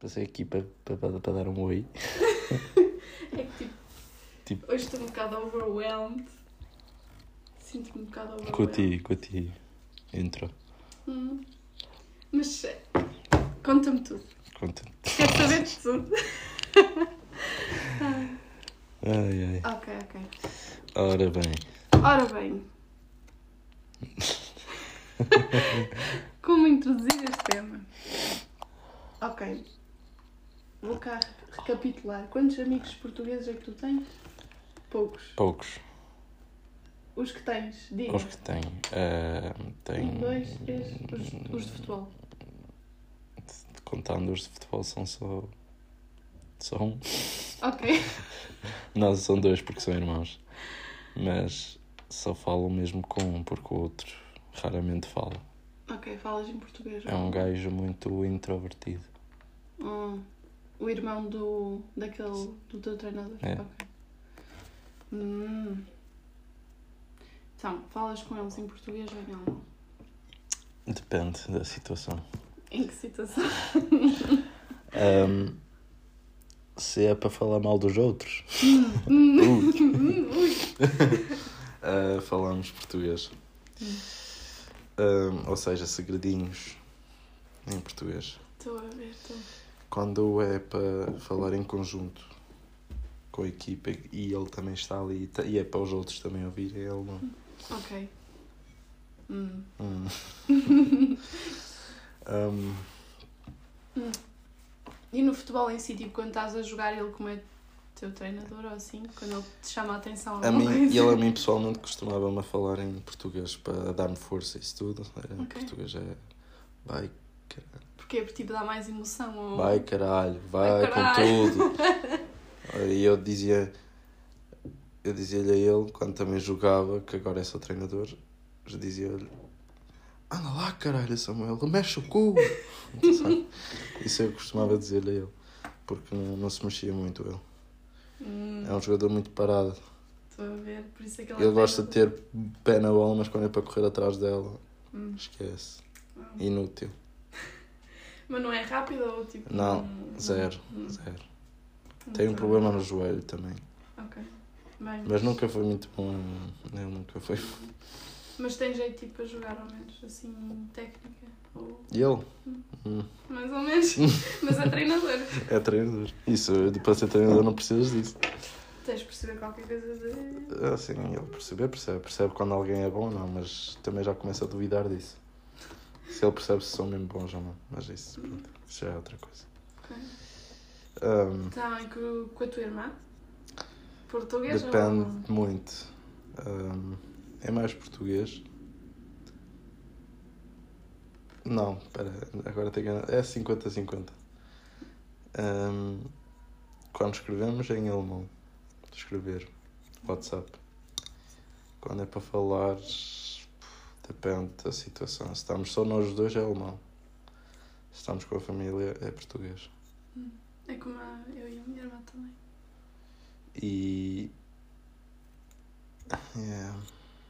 Passei aqui para, para, dar um oi. É que tipo, Tipo- hoje estou um bocado overwhelmed. Sinto-me um bocado overwhelmed. Com a ti, com a ti. Intro. Hum. Mas conta-me tudo. Conta. Quero saber de tudo. Ai, ai. ok, ok. Ora bem. Ora bem. Como introduzir este tema? Ok. Vou cá recapitular. Quantos amigos portugueses é que tu tens? Poucos. Poucos. Os que tens, diga. Os que têm. ah, tem. Um, dois, três. Os, os de futebol. Contando os de futebol são só. Só um. Ok. Não, são dois porque são irmãos. Mas só falo mesmo com um, porque o outro raramente fala. Ok, falas em português. É um gajo muito introvertido. Hum, o irmão do. daquele. do teu treinador. É. Ok. Hum. Então, falas com eles em português ou em alemão? Depende da situação. Em que situação? Ahm, se é para falar mal dos outros, Hum, ah, falamos português. Ahm, ou seja, segredinhos em português. Estou a ver, estou. Quando é para falar em conjunto com a equipa e ele também está ali e ta- e é para os outros também ouvirem, ele não. Ok. Hum. Hum. Ahm, E no futebol em si, tipo, quando estás a jogar, ele como é teu treinador ou assim, quando ele te chama a atenção a mim, coisa? ele a mim pessoalmente costumava-me a falar em português para dar-me força e isso tudo. Era português é vai, caralho, Porque tipo, dá mais emoção. Ou... vai caralho, vai, Vai, com caralho. tudo. E eu dizia, eu dizia-lhe a ele, quando também jogava, que agora é seu treinador, eu dizia-lhe, anda lá caralho Samuel, mexe o cu. Isso eu costumava dizer-lhe a ele, porque não, não se mexia muito ele. Hum, É um jogador muito parado. Estou a ver, por isso é que ele Ele gosta de ter pé na bola, mas quando é para correr atrás dela, Hum. esquece. Hum. Inútil. Mas não é rápido ou tipo. Não, Zero, hum, zero. Tem um problema no joelho também. Ok. Bem, Mas nunca foi muito bom. Ele nunca foi. mas tem jeito tipo a jogar ao menos, assim, técnica. Ou E ele? Hum. Hum, mais ou menos. mas é treinador. É treinador. Isso, para ser treinador não precisas disso. Tens de perceber qualquer coisa de. Assim, ele perceber, percebe. Percebe quando alguém é bom ou não, mas também já começa a duvidar disso. Se ele percebe se são mesmo bons ou não. Mas isso, pronto, isso já é outra coisa. Ok. Ahm, Então, e com, com a tua irmã? Português ou. depende muito. Ahm, é mais português. Não, espera, agora tenho que... É 50-50. Ahm, quando escrevemos é em alemão. Escrever. WhatsApp. Quando é para falar, depende da situação. Se estamos só nós dois é alemão. Se estamos com a família é português. É como a, eu e a minha irmã também. E. É,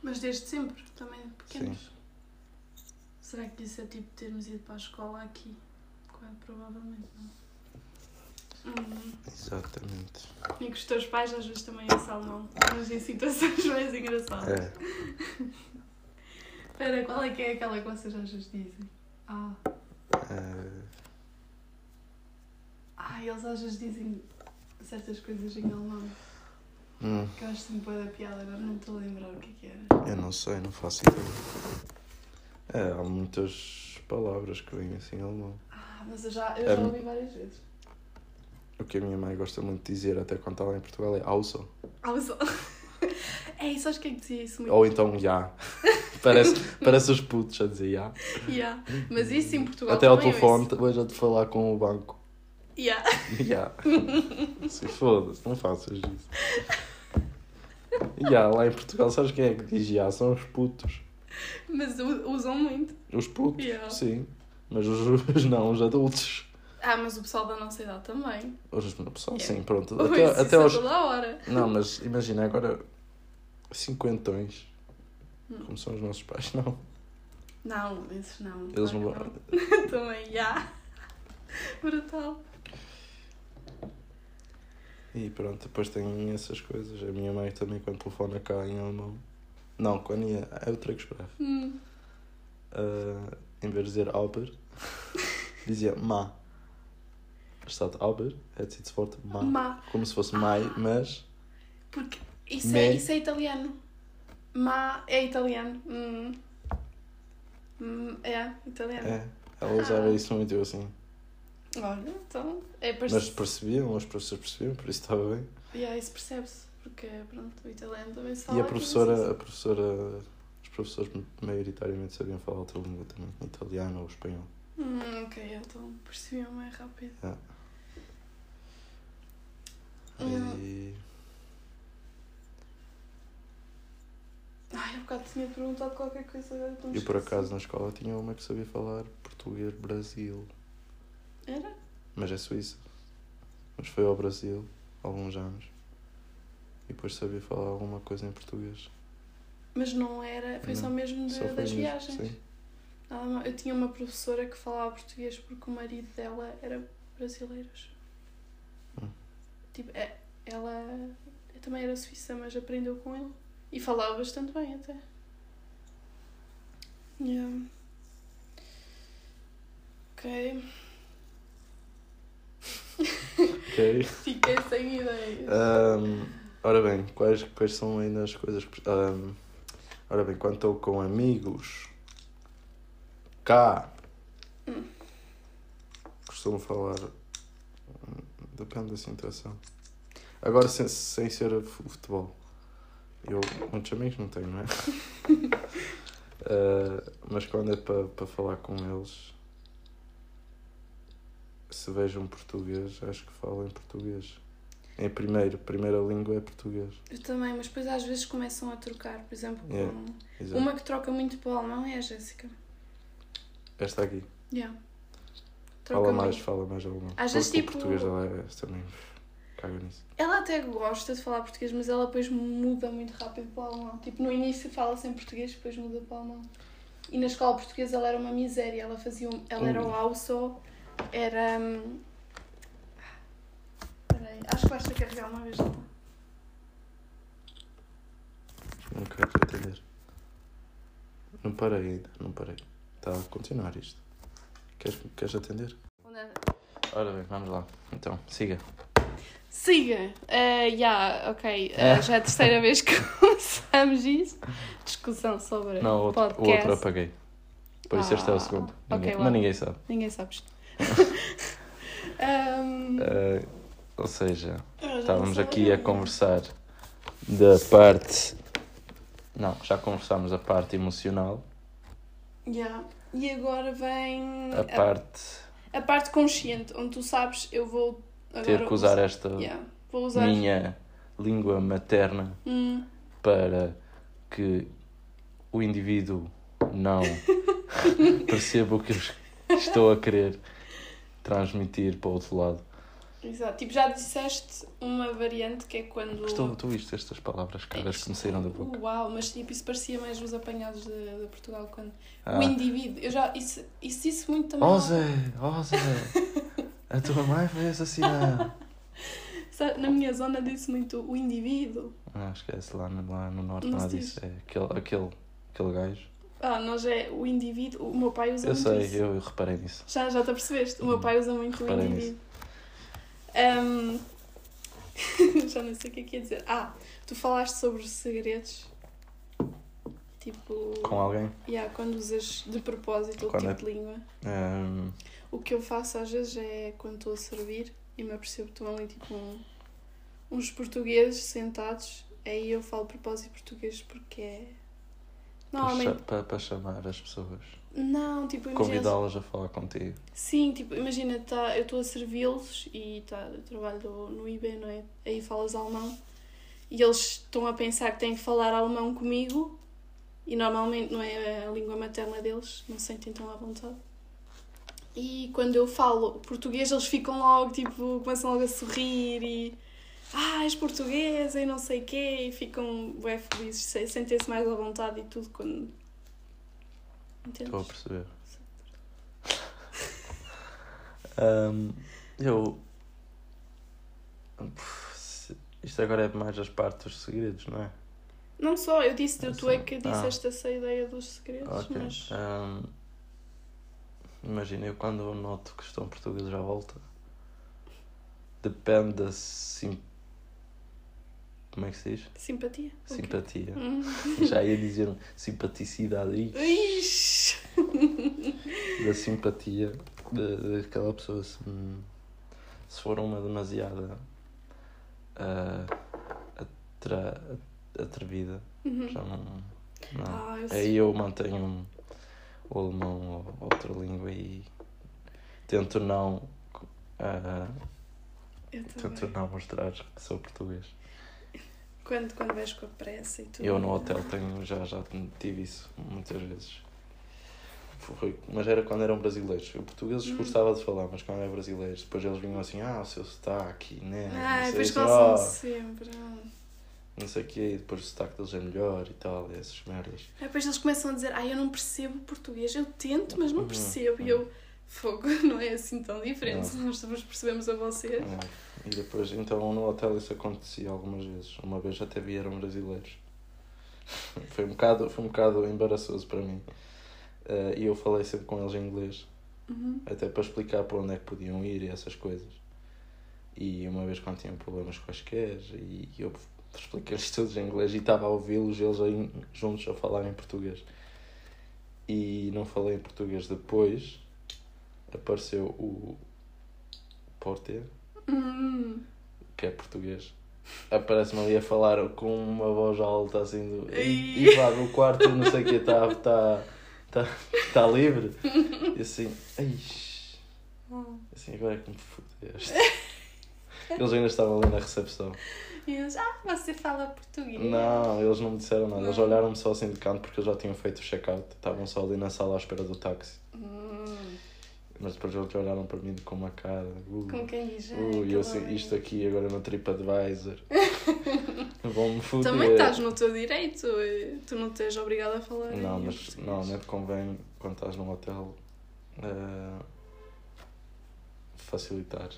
Mas desde sempre, também pequenos. Será que isso é tipo termos ido para a escola aqui? Quase provavelmente não. Hum. exatamente. E que os teus pais às vezes também ensalmam, mas em situações mais engraçadas. É. Espera, qual é que é aquela que vocês às vezes dizem? Ah, é, ah eles às vezes dizem certas coisas em alemão hum, que eu acho sempre boa da piada, agora não me estou a lembrar o que é que era. eu não sei, não faço ideia. É, há muitas palavras que vêm assim em alemão. Ah, mas eu já, eu já Um, ouvi várias vezes. O que a minha mãe gosta muito de dizer, até quando está lá em Portugal, é. Ah, mas... É isso, acho que é que dizia isso muito. Ou então já. parece, parece os putos a dizer já. Yeah. Mas isso em Portugal Até ao eu telefone, vejo de falar com o banco. Yeah. Já. Se foda-se, não faças isso. Já, lá em Portugal, sabes quem é que diz já? São os putos. Mas usam muito. Os putos, Yeah. sim. Mas os, os não, os adultos. Ah, mas o pessoal da nossa idade também. Os pessoal, Yeah. sim, pronto. Ui, Até, até é aos. toda a hora. Não, mas imagina agora. Cinquentões. Hum. Como são os nossos pais, não. Não, esses não. Eles não vão. também, já. Brutal. E pronto, depois tem essas coisas. A minha mãe também, quando telefona cá em alemão. Não, quando ia. É o Tregsprach. Hum. Uh, em vez de dizer aber, dizia ma. Aber, hat sie das Wort ma. Como se fosse mai, mas. Porque isso, Me. é, isso é italiano. Ma é italiano. Hum. Hum, é, italiano. É. Ela usava isso muito eu assim. Olha, então. É Mas parecido. percebiam, os professores percebiam, por isso estava bem. Yeah, isso percebe-se. Porque, pronto, o italiano também se E a professora, mas a professora, os professores maioritariamente sabiam falar outra língua também, italiano ou espanhol. Hum, ok, então percebiam mais rápido. Yeah. Hum. E Ai, há bocado tinha perguntado qualquer coisa estou-me eu por acaso na escola tinha uma que sabia falar português Brasil, Era? mas é Suíça. Mas foi ao Brasil alguns anos e depois sabia falar alguma coisa em português. Mas não era. Foi só Não, mesmo de- Só das mesmo, viagens. Sim. Nada. Eu tinha uma professora que falava português porque o marido dela era brasileiro. Hum. Tipo, é, ela também era suíça, mas aprendeu com ele. E falava bastante bem até. Yeah. Ok. Ok. Fiquei sem ideias. Ahm, ora bem, quais, quais são ainda as coisas que. ahm, ora bem, quando estou com amigos cá, Hum. costumo falar. hum, Depende da situação. Agora, sem, sem ser fu- futebol. Eu muitos amigos não tenho, não é? Ah, mas quando é para para falar com eles, se vejam português, acho que falo em português. Em primeiro, primeira língua é português. Eu também, mas depois às vezes começam a trocar. Por exemplo, com... Yeah. Uma que troca muito para o alemão é a Jéssica. Esta aqui. Yeah. Fala Troca mais, muito. fala mais alemão. Às vezes, o tipo- português ela é também caga nisso. Ela até gosta de falar português, mas ela depois muda muito rápido para o alemão. Tipo, no início fala-se em português, depois muda para o alemão. E na escola portuguesa ela era uma miséria. Ela fazia um... Ela era Ui. o AUSO, era... hum, Peraí, acho que basta carregar uma vez. está. Não quero atender. Não parei ainda, não parei. Está a continuar isto. Queres, queres atender? Ora bem, vamos lá. Então, siga. Siga! Uh, yeah, ok. Uh, já é a terceira vez que começamos isso. Discussão sobre Não, o outro, o podcast. outro apaguei. Por isso este é o Ah, segundo. Ninguém, well. mas ninguém sabe. Ninguém sabe um, Ah, ou seja, estávamos aqui a conversar da parte. Não, já conversámos a parte emocional, Yeah. E agora vem a parte a parte consciente, onde tu sabes, eu vou ter que usar esta Yeah. Usar. minha língua materna Hum, para que o indivíduo não perceba o que eu estou a querer transmitir para o outro lado. exato. Tipo, já disseste uma variante que é quando. Estou, tu viste estas palavras caras que me saíram da boca. Uau, mas tipo, isso parecia mais os apanhados de, de Portugal quando. Ah. O indivíduo. Eu já. Isso, isso disse muito também. Oh Zé, oh Zé, a tua mãe foi assassinada. Na minha zona disse muito o indivíduo. Ah, esquece, lá no, lá no norte Não disso. É aquele, aquele, aquele gajo. Ah, nós é o indivíduo. O meu pai usa Eu muito sei, isso. eu, eu reparei nisso. Já, já te apercebeste? O meu pai usa muito o Reparei indivíduo. Ahm, já não sei o que é que ia dizer. Ah, tu falaste sobre segredos. Tipo. Com alguém. Yeah, quando usas de propósito o tipo é- de língua. Ahm, O que eu faço às vezes é quando estou a servir e me apercebo que estão ali tipo um- uns portugueses sentados, aí eu falo propósito português porque é. Normalmente. para, para chamar as pessoas. Não, tipo, imagina. Convidá-las a falar contigo. Sim, tipo, imagina, tá, eu estou a servi-los e tá, eu trabalho no IB, não é? Aí falas alemão e eles estão a pensar que têm que falar alemão comigo e normalmente não é a língua materna deles, não se sentem tão à vontade. E quando eu falo português, eles ficam logo, tipo, começam logo a sorrir e. Ah, és portuguesa e não sei o quê, e ficam bem felizes, se- sentem-se mais à vontade e tudo quando. Entendes? Estou a perceber. Ahm, eu. Isto agora é mais as partes dos segredos, não é? Não só, eu disse, tu, é que Ah. disseste essa ideia dos segredos, Ok. mas. Ahm, imagina, eu quando eu noto que estão portugueses à volta, depende da sim... Como é que se diz? Simpatia. Simpatia. Hum. Já ia dizer simpaticidade. Ixi. da simpatia daquela pessoa. Se, se for uma demasiada ah, atra- atrevida, Uhum. já não. não. Ah, eu Aí eu mantenho o alemão ou outra língua e tento não. Eu tento também. não mostrar que sou português. Quando, quando vais com a pressa e tudo. Eu no hotel tenho, já, já tive isso muitas vezes. Foi, mas era quando eram brasileiros. Eu portugueses Hum. gostava de falar, mas quando eram brasileiros, depois eles vinham assim, ah, o seu sotaque, né? Ah, depois gostam ah, sempre. Não sei o quê, e depois o sotaque deles é melhor e tal, e essas merdas. Aí Depois eles começam a dizer, ah, eu não percebo português, eu tento, mas não Uhum. percebo. E eu, fogo, não é assim tão diferente, Não. nós também percebemos a vocês. É. E depois, então no hotel isso acontecia algumas vezes. Uma vez até vieram brasileiros. foi, um bocado, foi um bocado embaraçoso para mim. Eh, e eu falei sempre com eles em inglês. Uhum. até para explicar para onde é que podiam ir e essas coisas. E uma vez quando tinham problemas quaisquer, e eu expliquei-lhes todos em inglês e estava a ouvi-los, eles aí juntos a falar em português. E não falei em português depois, apareceu o Porter, Hum. que é português. Aparece-me ali a falar com uma voz alta assim do. E vá no quarto, não sei o que, está tá, tá, tá livre. E assim, ai, assim, agora é que me fudeste. Eles ainda estavam ali na recepção. E eles, ah, você fala português. Não, eles não me disseram nada. Eles Não. olharam-me só assim de canto porque eu já tinha feito o check-out. Estavam só ali na sala à espera do táxi. Hum. Mas depois eles olharam para mim com uma cara. Uh, Com quem? "Ah, uh, e eu assim, isto aqui agora no TripAdvisor. Vão-me foder. Também estás no teu direito, eh, tu não tens obrigado a falar. Não, mas português. normalmente convém, quando estás num hotel, eh, facilitar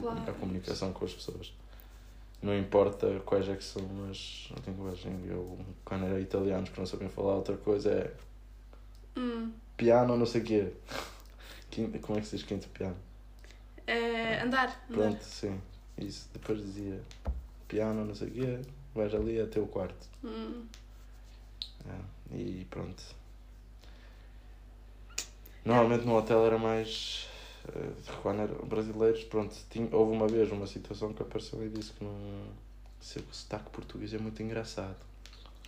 Claro. a comunicação com as pessoas. Não importa quais é que são as linguagens. Eu, quando era italianos que não sabiam falar outra coisa, é Hum. piano, não sei o quê. Quinto, como é que se diz quinto piano? É, andar. andar. Pronto, sim. Isso. Depois dizia piano, não sei o quê, vais ali até o quarto. Hum. É, e pronto. Normalmente no hotel era mais. Eh, Quando eram brasileiros, pronto. Tinha, houve uma vez uma situação que apareceu e disse que não. Se o sotaque português é muito engraçado.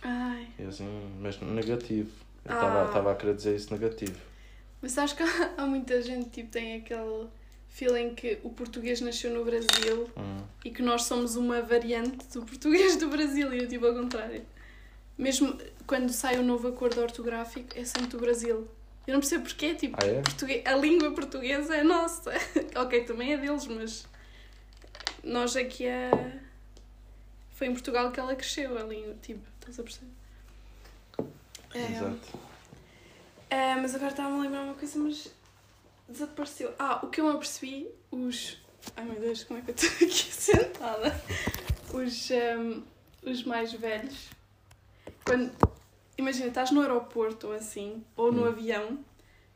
Ai. E assim, mas negativo. Eu Ah. estava a querer dizer isso negativo. Mas sabes que há, há muita gente tipo, tem aquele feeling que o português nasceu no Brasil Hum. e que nós somos uma variante do português do Brasil e eu tipo ao contrário. Mesmo quando sai o novo acordo ortográfico é sempre do Brasil. Eu não percebo porquê, tipo, Ah, é? português, a língua portuguesa é nossa. ok, também é deles, mas nós aqui é. Foi em Portugal que ela cresceu, a língua, tipo, estás a perceber? É, Exato. é, mas agora estava-me a lembrar uma coisa, mas desapareceu. Ah, o que eu me apercebi, os. Ai meu Deus, como é que eu estou aqui sentada? Os, ehm, os mais velhos. Quando. Imagina, estás no aeroporto ou assim, ou no Hum. avião,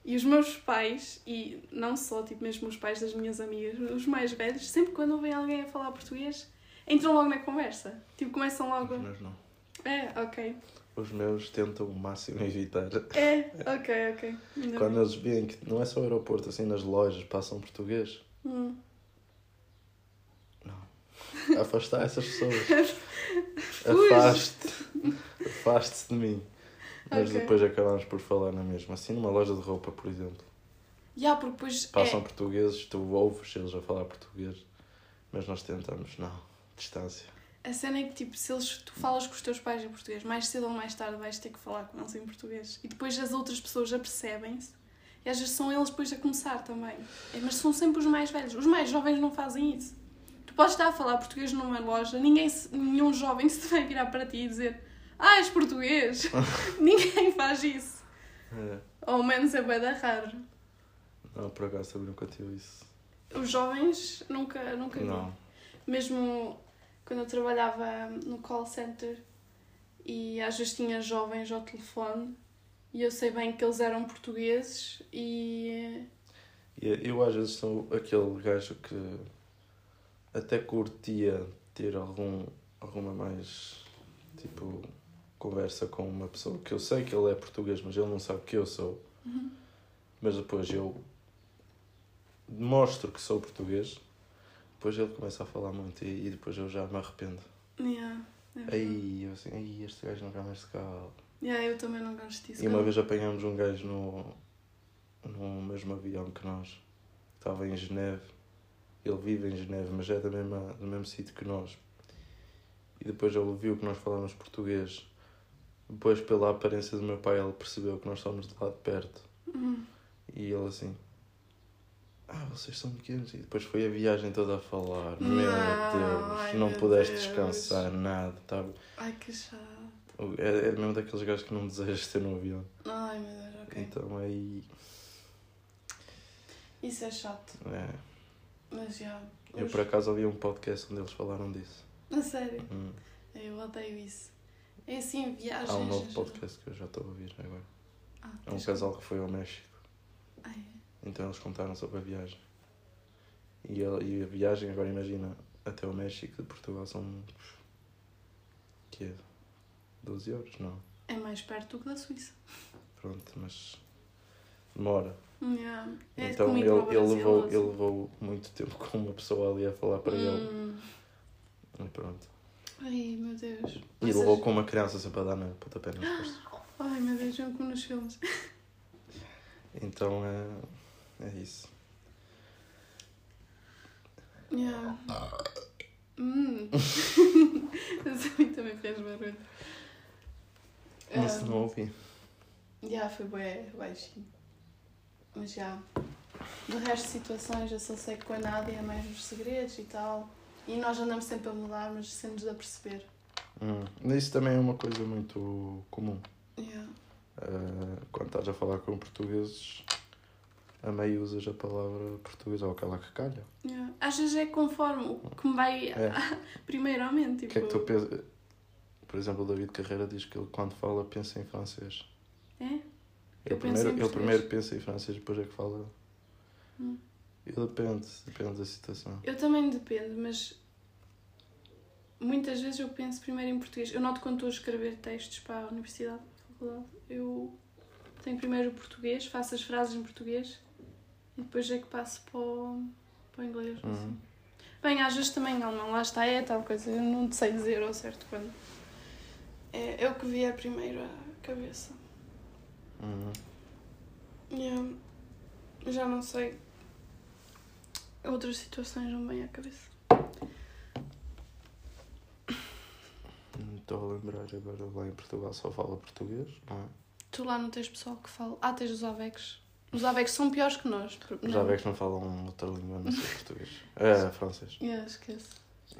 e os meus pais, e não só, tipo, mesmo os pais das minhas amigas, os mais velhos, sempre quando ouvem alguém a falar português, entram logo na conversa. Tipo, começam logo. Os meus não. É, ok. Os meus tentam o máximo evitar. É, ok, ok. Ainda Quando bem. eles veem que não é só o aeroporto, assim nas lojas passam português. Hum. Afastar essas pessoas. Afaste. Afaste-se de mim. Mas Ok. depois acabamos por falar na mesma. Assim numa loja de roupa, por exemplo. Já, porque depois. Passam é, portugueses, tu ouves eles a falar português. Mas nós tentamos, não. Distância. a cena é que, tipo, se eles, tu falas com os teus pais em português, mais cedo ou mais tarde vais ter que falar com eles em português. E depois as outras pessoas apercebem-se. E às vezes são eles depois a começar também. É, mas são sempre os mais velhos. Os mais jovens não fazem isso. Tu podes estar a falar português numa loja, ninguém nenhum jovem se vai virar para ti e dizer Ah, és português! ninguém faz isso. É. Ou menos é da raro. Não, por acaso também nunca tive isso. Os jovens nunca, nunca vi. Não. Mesmo quando eu trabalhava no call center e às vezes tinha jovens ao telefone e eu sei bem que eles eram portugueses e. E eu às vezes sou aquele gajo que até curtia ter algum, alguma mais tipo conversa com uma pessoa que eu sei que ele é português, mas ele não sabe que eu sou. Uhum. Mas depois eu mostro que sou português, depois ele começa a falar muito e, e depois eu já me arrependo. Yeah, é. Aí eu assim, aí este gajo não mais de cá. Yeah, eu também não gosto disso. E uma vez apanhamos um gajo no, no mesmo avião que nós. Estava em Geneve. Ele vive em Geneve, mas é da mesma, do mesmo sítio que nós. E depois ele viu que nós falávamos português. Depois, pela aparência do meu pai, ele percebeu que nós estávamos de lá de perto. Uhum. E ele assim. Ah, vocês são pequenos. E depois foi a viagem toda a falar. Meu Não, Deus, ai, não meu pudeste Deus. descansar, nada. Tá? Ai que chato. É, é mesmo daqueles gajos que não desejas ter no avião. Ai meu Deus, ok. Então aí. Isso é chato. É. Mas já. Eu por acaso ouvi um podcast onde eles falaram disso. A sério. Hum. Eu odeio isso. É assim, viagens. Há um novo podcast que eu já estou a ouvir agora. Ah, É um casal que foi ao México. Ai, Então eles contaram sobre a viagem. E a, e a viagem, agora imagina, até o México de Portugal são. que é? 12 horas? Não. é mais perto do que da Suíça. Pronto, mas. demora. Yeah. É então ele, ele, levou, assim. ele levou muito tempo com uma pessoa ali a falar para ele. Hum. E pronto. Ai meu Deus. E Vocês- levou com uma criança sempre a dar na pontapé nas costas. Ai meu Deus, é como nos filmes. Então é. é isso. Yeah. Hum. Esse a mim também fez barulho. Mas Ah, não ouvi. Já, foi bem baixinho. Mas já. Do resto de situações, eu só sei que com a Nádia é mais os segredos e tal. E nós andamos sempre a mudar, mas sem nos aperceber. Hum. Isso também é uma coisa muito comum. Yeah. Uh, quando estás a falar com portugueses, a meio usas a palavra português ou aquela que calha. Yeah. Às vezes é conforme o que me vai É. primeiramente. Tipo, que é que tu pensas? Por exemplo, o David Carreira diz que ele quando fala pensa em francês. É? Ele Eu penso primeiro, ele primeiro pensa em francês, depois é que fala. Hum. E depende, depende da situação. Eu também depende, mas muitas vezes eu penso primeiro em português. Eu noto quando estou a escrever textos para a universidade, faculdade, eu tenho primeiro o português, faço as frases em português e depois é que passo para o, para o inglês. Uhum. Assim. Bem, às vezes também em alemão, lá está, é tal coisa, eu não sei dizer ao certo quando. É, é o que vier primeiro à cabeça. Uhum. Yeah. Já não sei. Outras situações não vêm à cabeça. Não Estou a lembrar agora lá em Portugal só fala português, não é? Tu lá não tens pessoal que fala. Ah, tens os avex. Os avex são piores que nós. porque- Os não. avex não falam outra língua, não sei português. É francês. Yeah, esquece.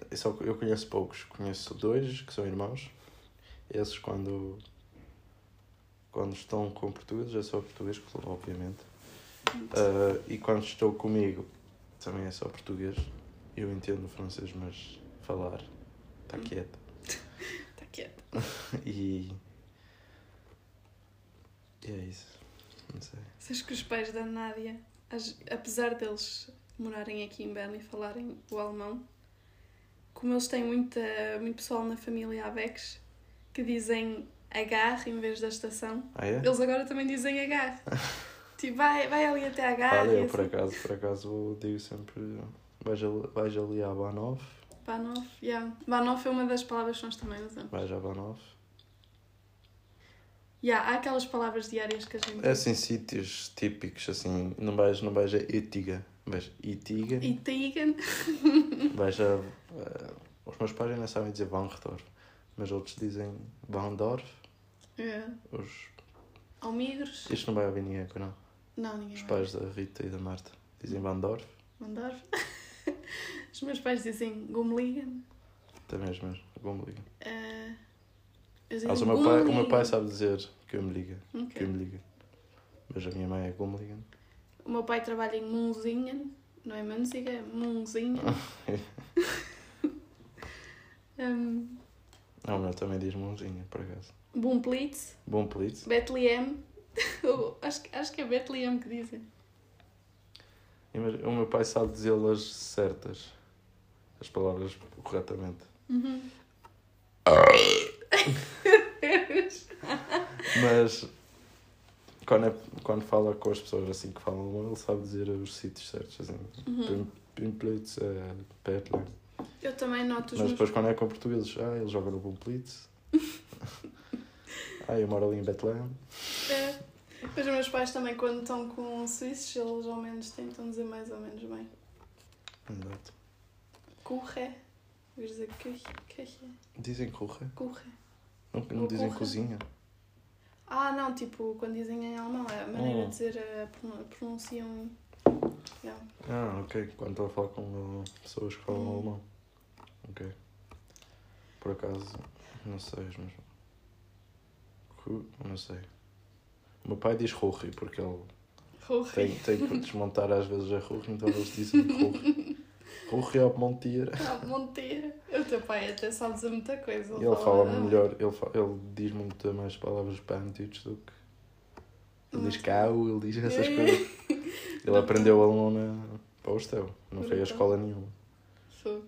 Eu, só, eu conheço poucos. Conheço dois que são irmãos. Esses quando. Quando estão com português é só português, obviamente. Ah, e quando estou comigo também é só português. Eu entendo francês, mas falar está quieto. Está quieto. E. E é isso. Não sei. Sabes que os pais da Nádia, apesar deles morarem aqui em Berlim e falarem o alemão, como eles têm muita, muito pessoal na família Avex que dizem agarre em vez da estação, Ah, é? eles agora também dizem agarre. tipo, vai, vai ali até agarre. Olha, e eu por assim. acaso, por acaso digo sempre. Vais ali, vais ali à Banov. Banov, yeah. Banov é uma das palavras que nós também usamos. Vais à Banov. Yeah, há aquelas palavras diárias que a gente. É assim, sítios típicos, assim. Não vais, não vais a Itiga. Vais Itiga. Tigan. Vais a. eh, os meus pais ainda sabem dizer Vanredorf. Mas outros dizem Vandorf. Yeah. Os... Almigros. Isto não vai ouvir ninguém, não. Não, ninguém Os pais da Rita e da Marta dizem Vandorf. Os meus pais dizem Gumligan. Também os meus. Liga. Uh, Mas o meu, pai, o meu Gumligan. pai sabe dizer que eu me liga. Que Ok. eu me liga. Mas a minha mãe é como liga. O meu pai trabalha em Munzingen. Não é Munziga, é Munzingen. Um, Não, o meu também diz mãozinha, por acaso. Bumplitz, Bom pelito. Bethlehem. Acho, que- acho que é Bethlehem que dizem. O meu pai sabe dizê-las certas. As palavras corretamente. Uhum. Mas quando, é, quando fala com as pessoas assim que falam ele sabe dizer os sítios certos. Assim. Uhum. Pimplitz, é, Bethlehem. Eu também noto os Mas meus depois quando é com portugueses, ah, ele joga no Bumplitz. ah, eu moro ali em Bethlehem. É. Os meus pais também, quando estão com suíços, eles ao menos tentam dizer mais ou menos bem. Exato. Curre. Vou dizer Küche. Küche. Dizem corre. Curre. Não, não Ou dizem corre. cozinha. Ah, não, tipo, quando dizem em alemão, é a maneira Hum. de dizer, eh, pronun- pronunciam. Yeah. Ah, ok. Quando estou a falar com uh, pessoas que falam Hum. alemão. Ok. Por acaso, não sei, mas. Não sei. O meu pai diz Rurri porque ele Curre. tem, tem que desmontar às vezes a Rurri, então eles dizem Rurri. Rurri ao Montier. Ah, Monteiro. O teu pai até sabe dizer muita coisa. E ele fala bem. melhor, ele, fa- ele diz muito mais palavras pantitos do que. Ele diz cau, ele diz essas É. coisas. Ele aprendeu alemão na, para o Estel, não foi a escola nenhuma. Fogo.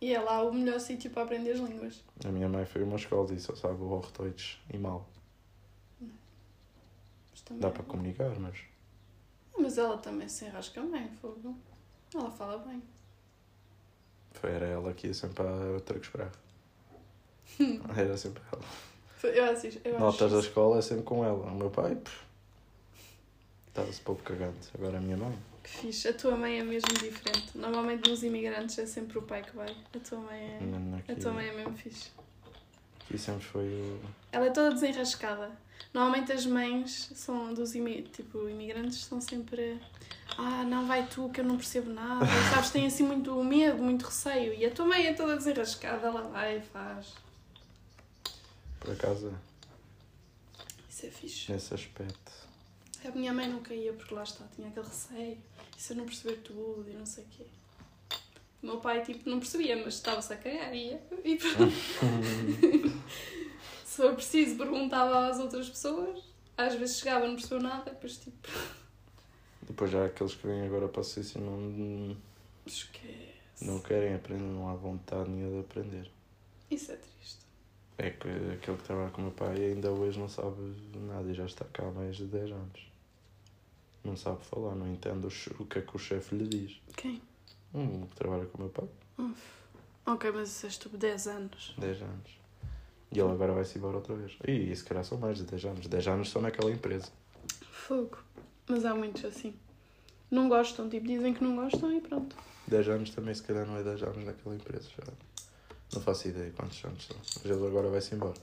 E é lá o melhor sítio para aprender as línguas. A minha mãe foi a uma escola e só sabe o Hochdeutsch e mal. Também Dá é para comunicar, mas. Mas ela também se enrasca bem, fogo. Ela fala bem. Foi, era ela que ia sempre a Turcos Braga. Era sempre ela. Eu acho, eu Notas acho da escola é sempre com ela. O meu pai, estava-se pouco cagante. Agora a minha mãe. Que fixe. A tua mãe é mesmo diferente. Normalmente nos imigrantes é sempre o pai que vai. A tua mãe é, Não, a Aqui, tua mãe é mesmo fixe. aqui sempre foi o. Ela é toda desenrascada. Normalmente as mães são dos imi tipo, imigrantes são sempre ah, não vai tu que eu não percebo nada. Sabes, têm assim muito medo, muito receio. E a tua mãe é toda desenrascada, ela vai e faz. Por acaso, Isso é fixe. nesse aspecto. A minha mãe nunca ia porque lá está, tinha aquele receio. E se eu não perceber tudo e não sei o quê. O meu pai, tipo, não percebia, mas estava-se a cagar e ia. E pronto. se for preciso, perguntava às outras pessoas. Às vezes chegava, não percebeu nada, depois tipo, Depois já aqueles que vêm agora para a Suíça não, esquece. não querem aprender, não há vontade nenhuma de aprender. Isso é triste. É que aquele que trabalha com o meu pai ainda hoje não sabe nada e já está cá há mais de 10 anos. Não sabe falar, não entende o, que é que o chefe lhe diz. Quem? Um que trabalha com o meu pai, Ok, mas tipo 10 anos. 10 anos. E ele agora vai-se embora outra vez. E se calhar são mais de 10 anos. 10 anos só naquela empresa. Fogo. Mas há muitos assim. Não gostam, tipo, dizem que não gostam e pronto. 10 anos também se calhar não é 10 anos naquela empresa. Já. Não faço ideia quantos anos são. Mas ele agora vai-se embora.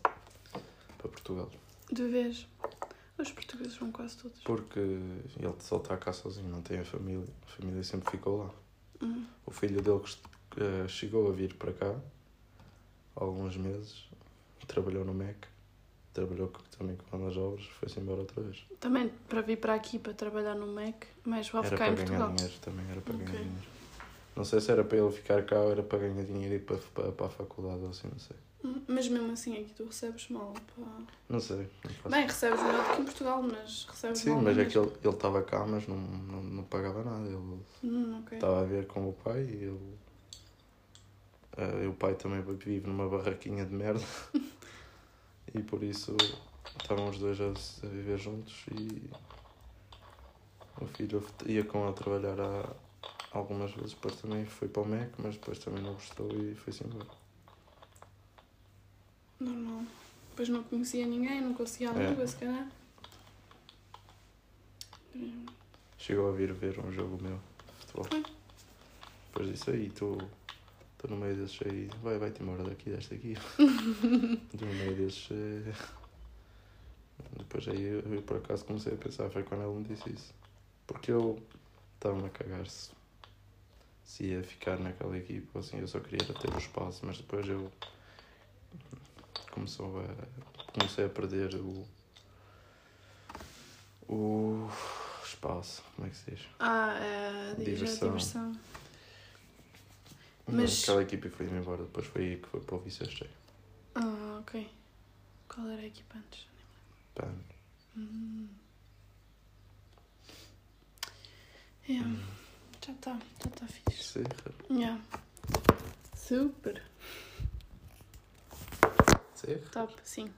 Para Portugal. De vez. Os portugueses vão quase todos. Porque ele só está cá sozinho, não tem a família. A família sempre ficou lá. Hum. O filho dele eh, chegou a vir para cá há alguns meses, trabalhou no MEC, trabalhou também com as obras, foi-se embora outra vez. Também para vir para aqui para trabalhar no mais vale Era ficar para em ganhar Portugal. dinheiro também, era para Ok. ganhar dinheiro. Não sei se era para ele ficar cá ou era para ganhar dinheiro e ir para, para, para a faculdade ou assim, não sei. Hum, Mas mesmo assim aqui tu recebes mal. Pá. Não sei, não. Bem, recebes melhor do que em Portugal, mas recebes Sim, mal. mas é mesmo. que ele ele estava cá, mas não, não, não pagava nada. Ele Hum, ok. estava a ver com o pai e ele. eh, o pai também vive numa barraquinha de merda e por isso estavam os dois a, a viver juntos e o filho ia com ele trabalhar há algumas vezes, depois também foi para o MEC, mas depois também não gostou e foi-se embora. Normal. Depois não conhecia ninguém, não conhecia a É. língua, se calhar. Chegou a vir ver um jogo meu de futebol. Foi. Depois disso aí, estou no meio desses aí, vai, vai-te embora daqui, deste aqui. Estou no meio desses. eh, Depois aí eu, eu por acaso comecei a pensar, foi quando ele me disse isso. Porque eu estava-me a cagar se, ia ficar naquela equipa, assim, eu só queria ter o espaço, mas depois eu começou a, comecei a perder o, o espaço, como é que se diz? Ah, é, Diversão. diversão. Mas- Aquela equipa foi-me embora, depois foi aí que foi para o Vicente. Ah, ok. Qual era a equipa antes? Pá, Hum. Yeah. Já está, já está fixe. Sim, Yeah. Super. sim. Top, sim.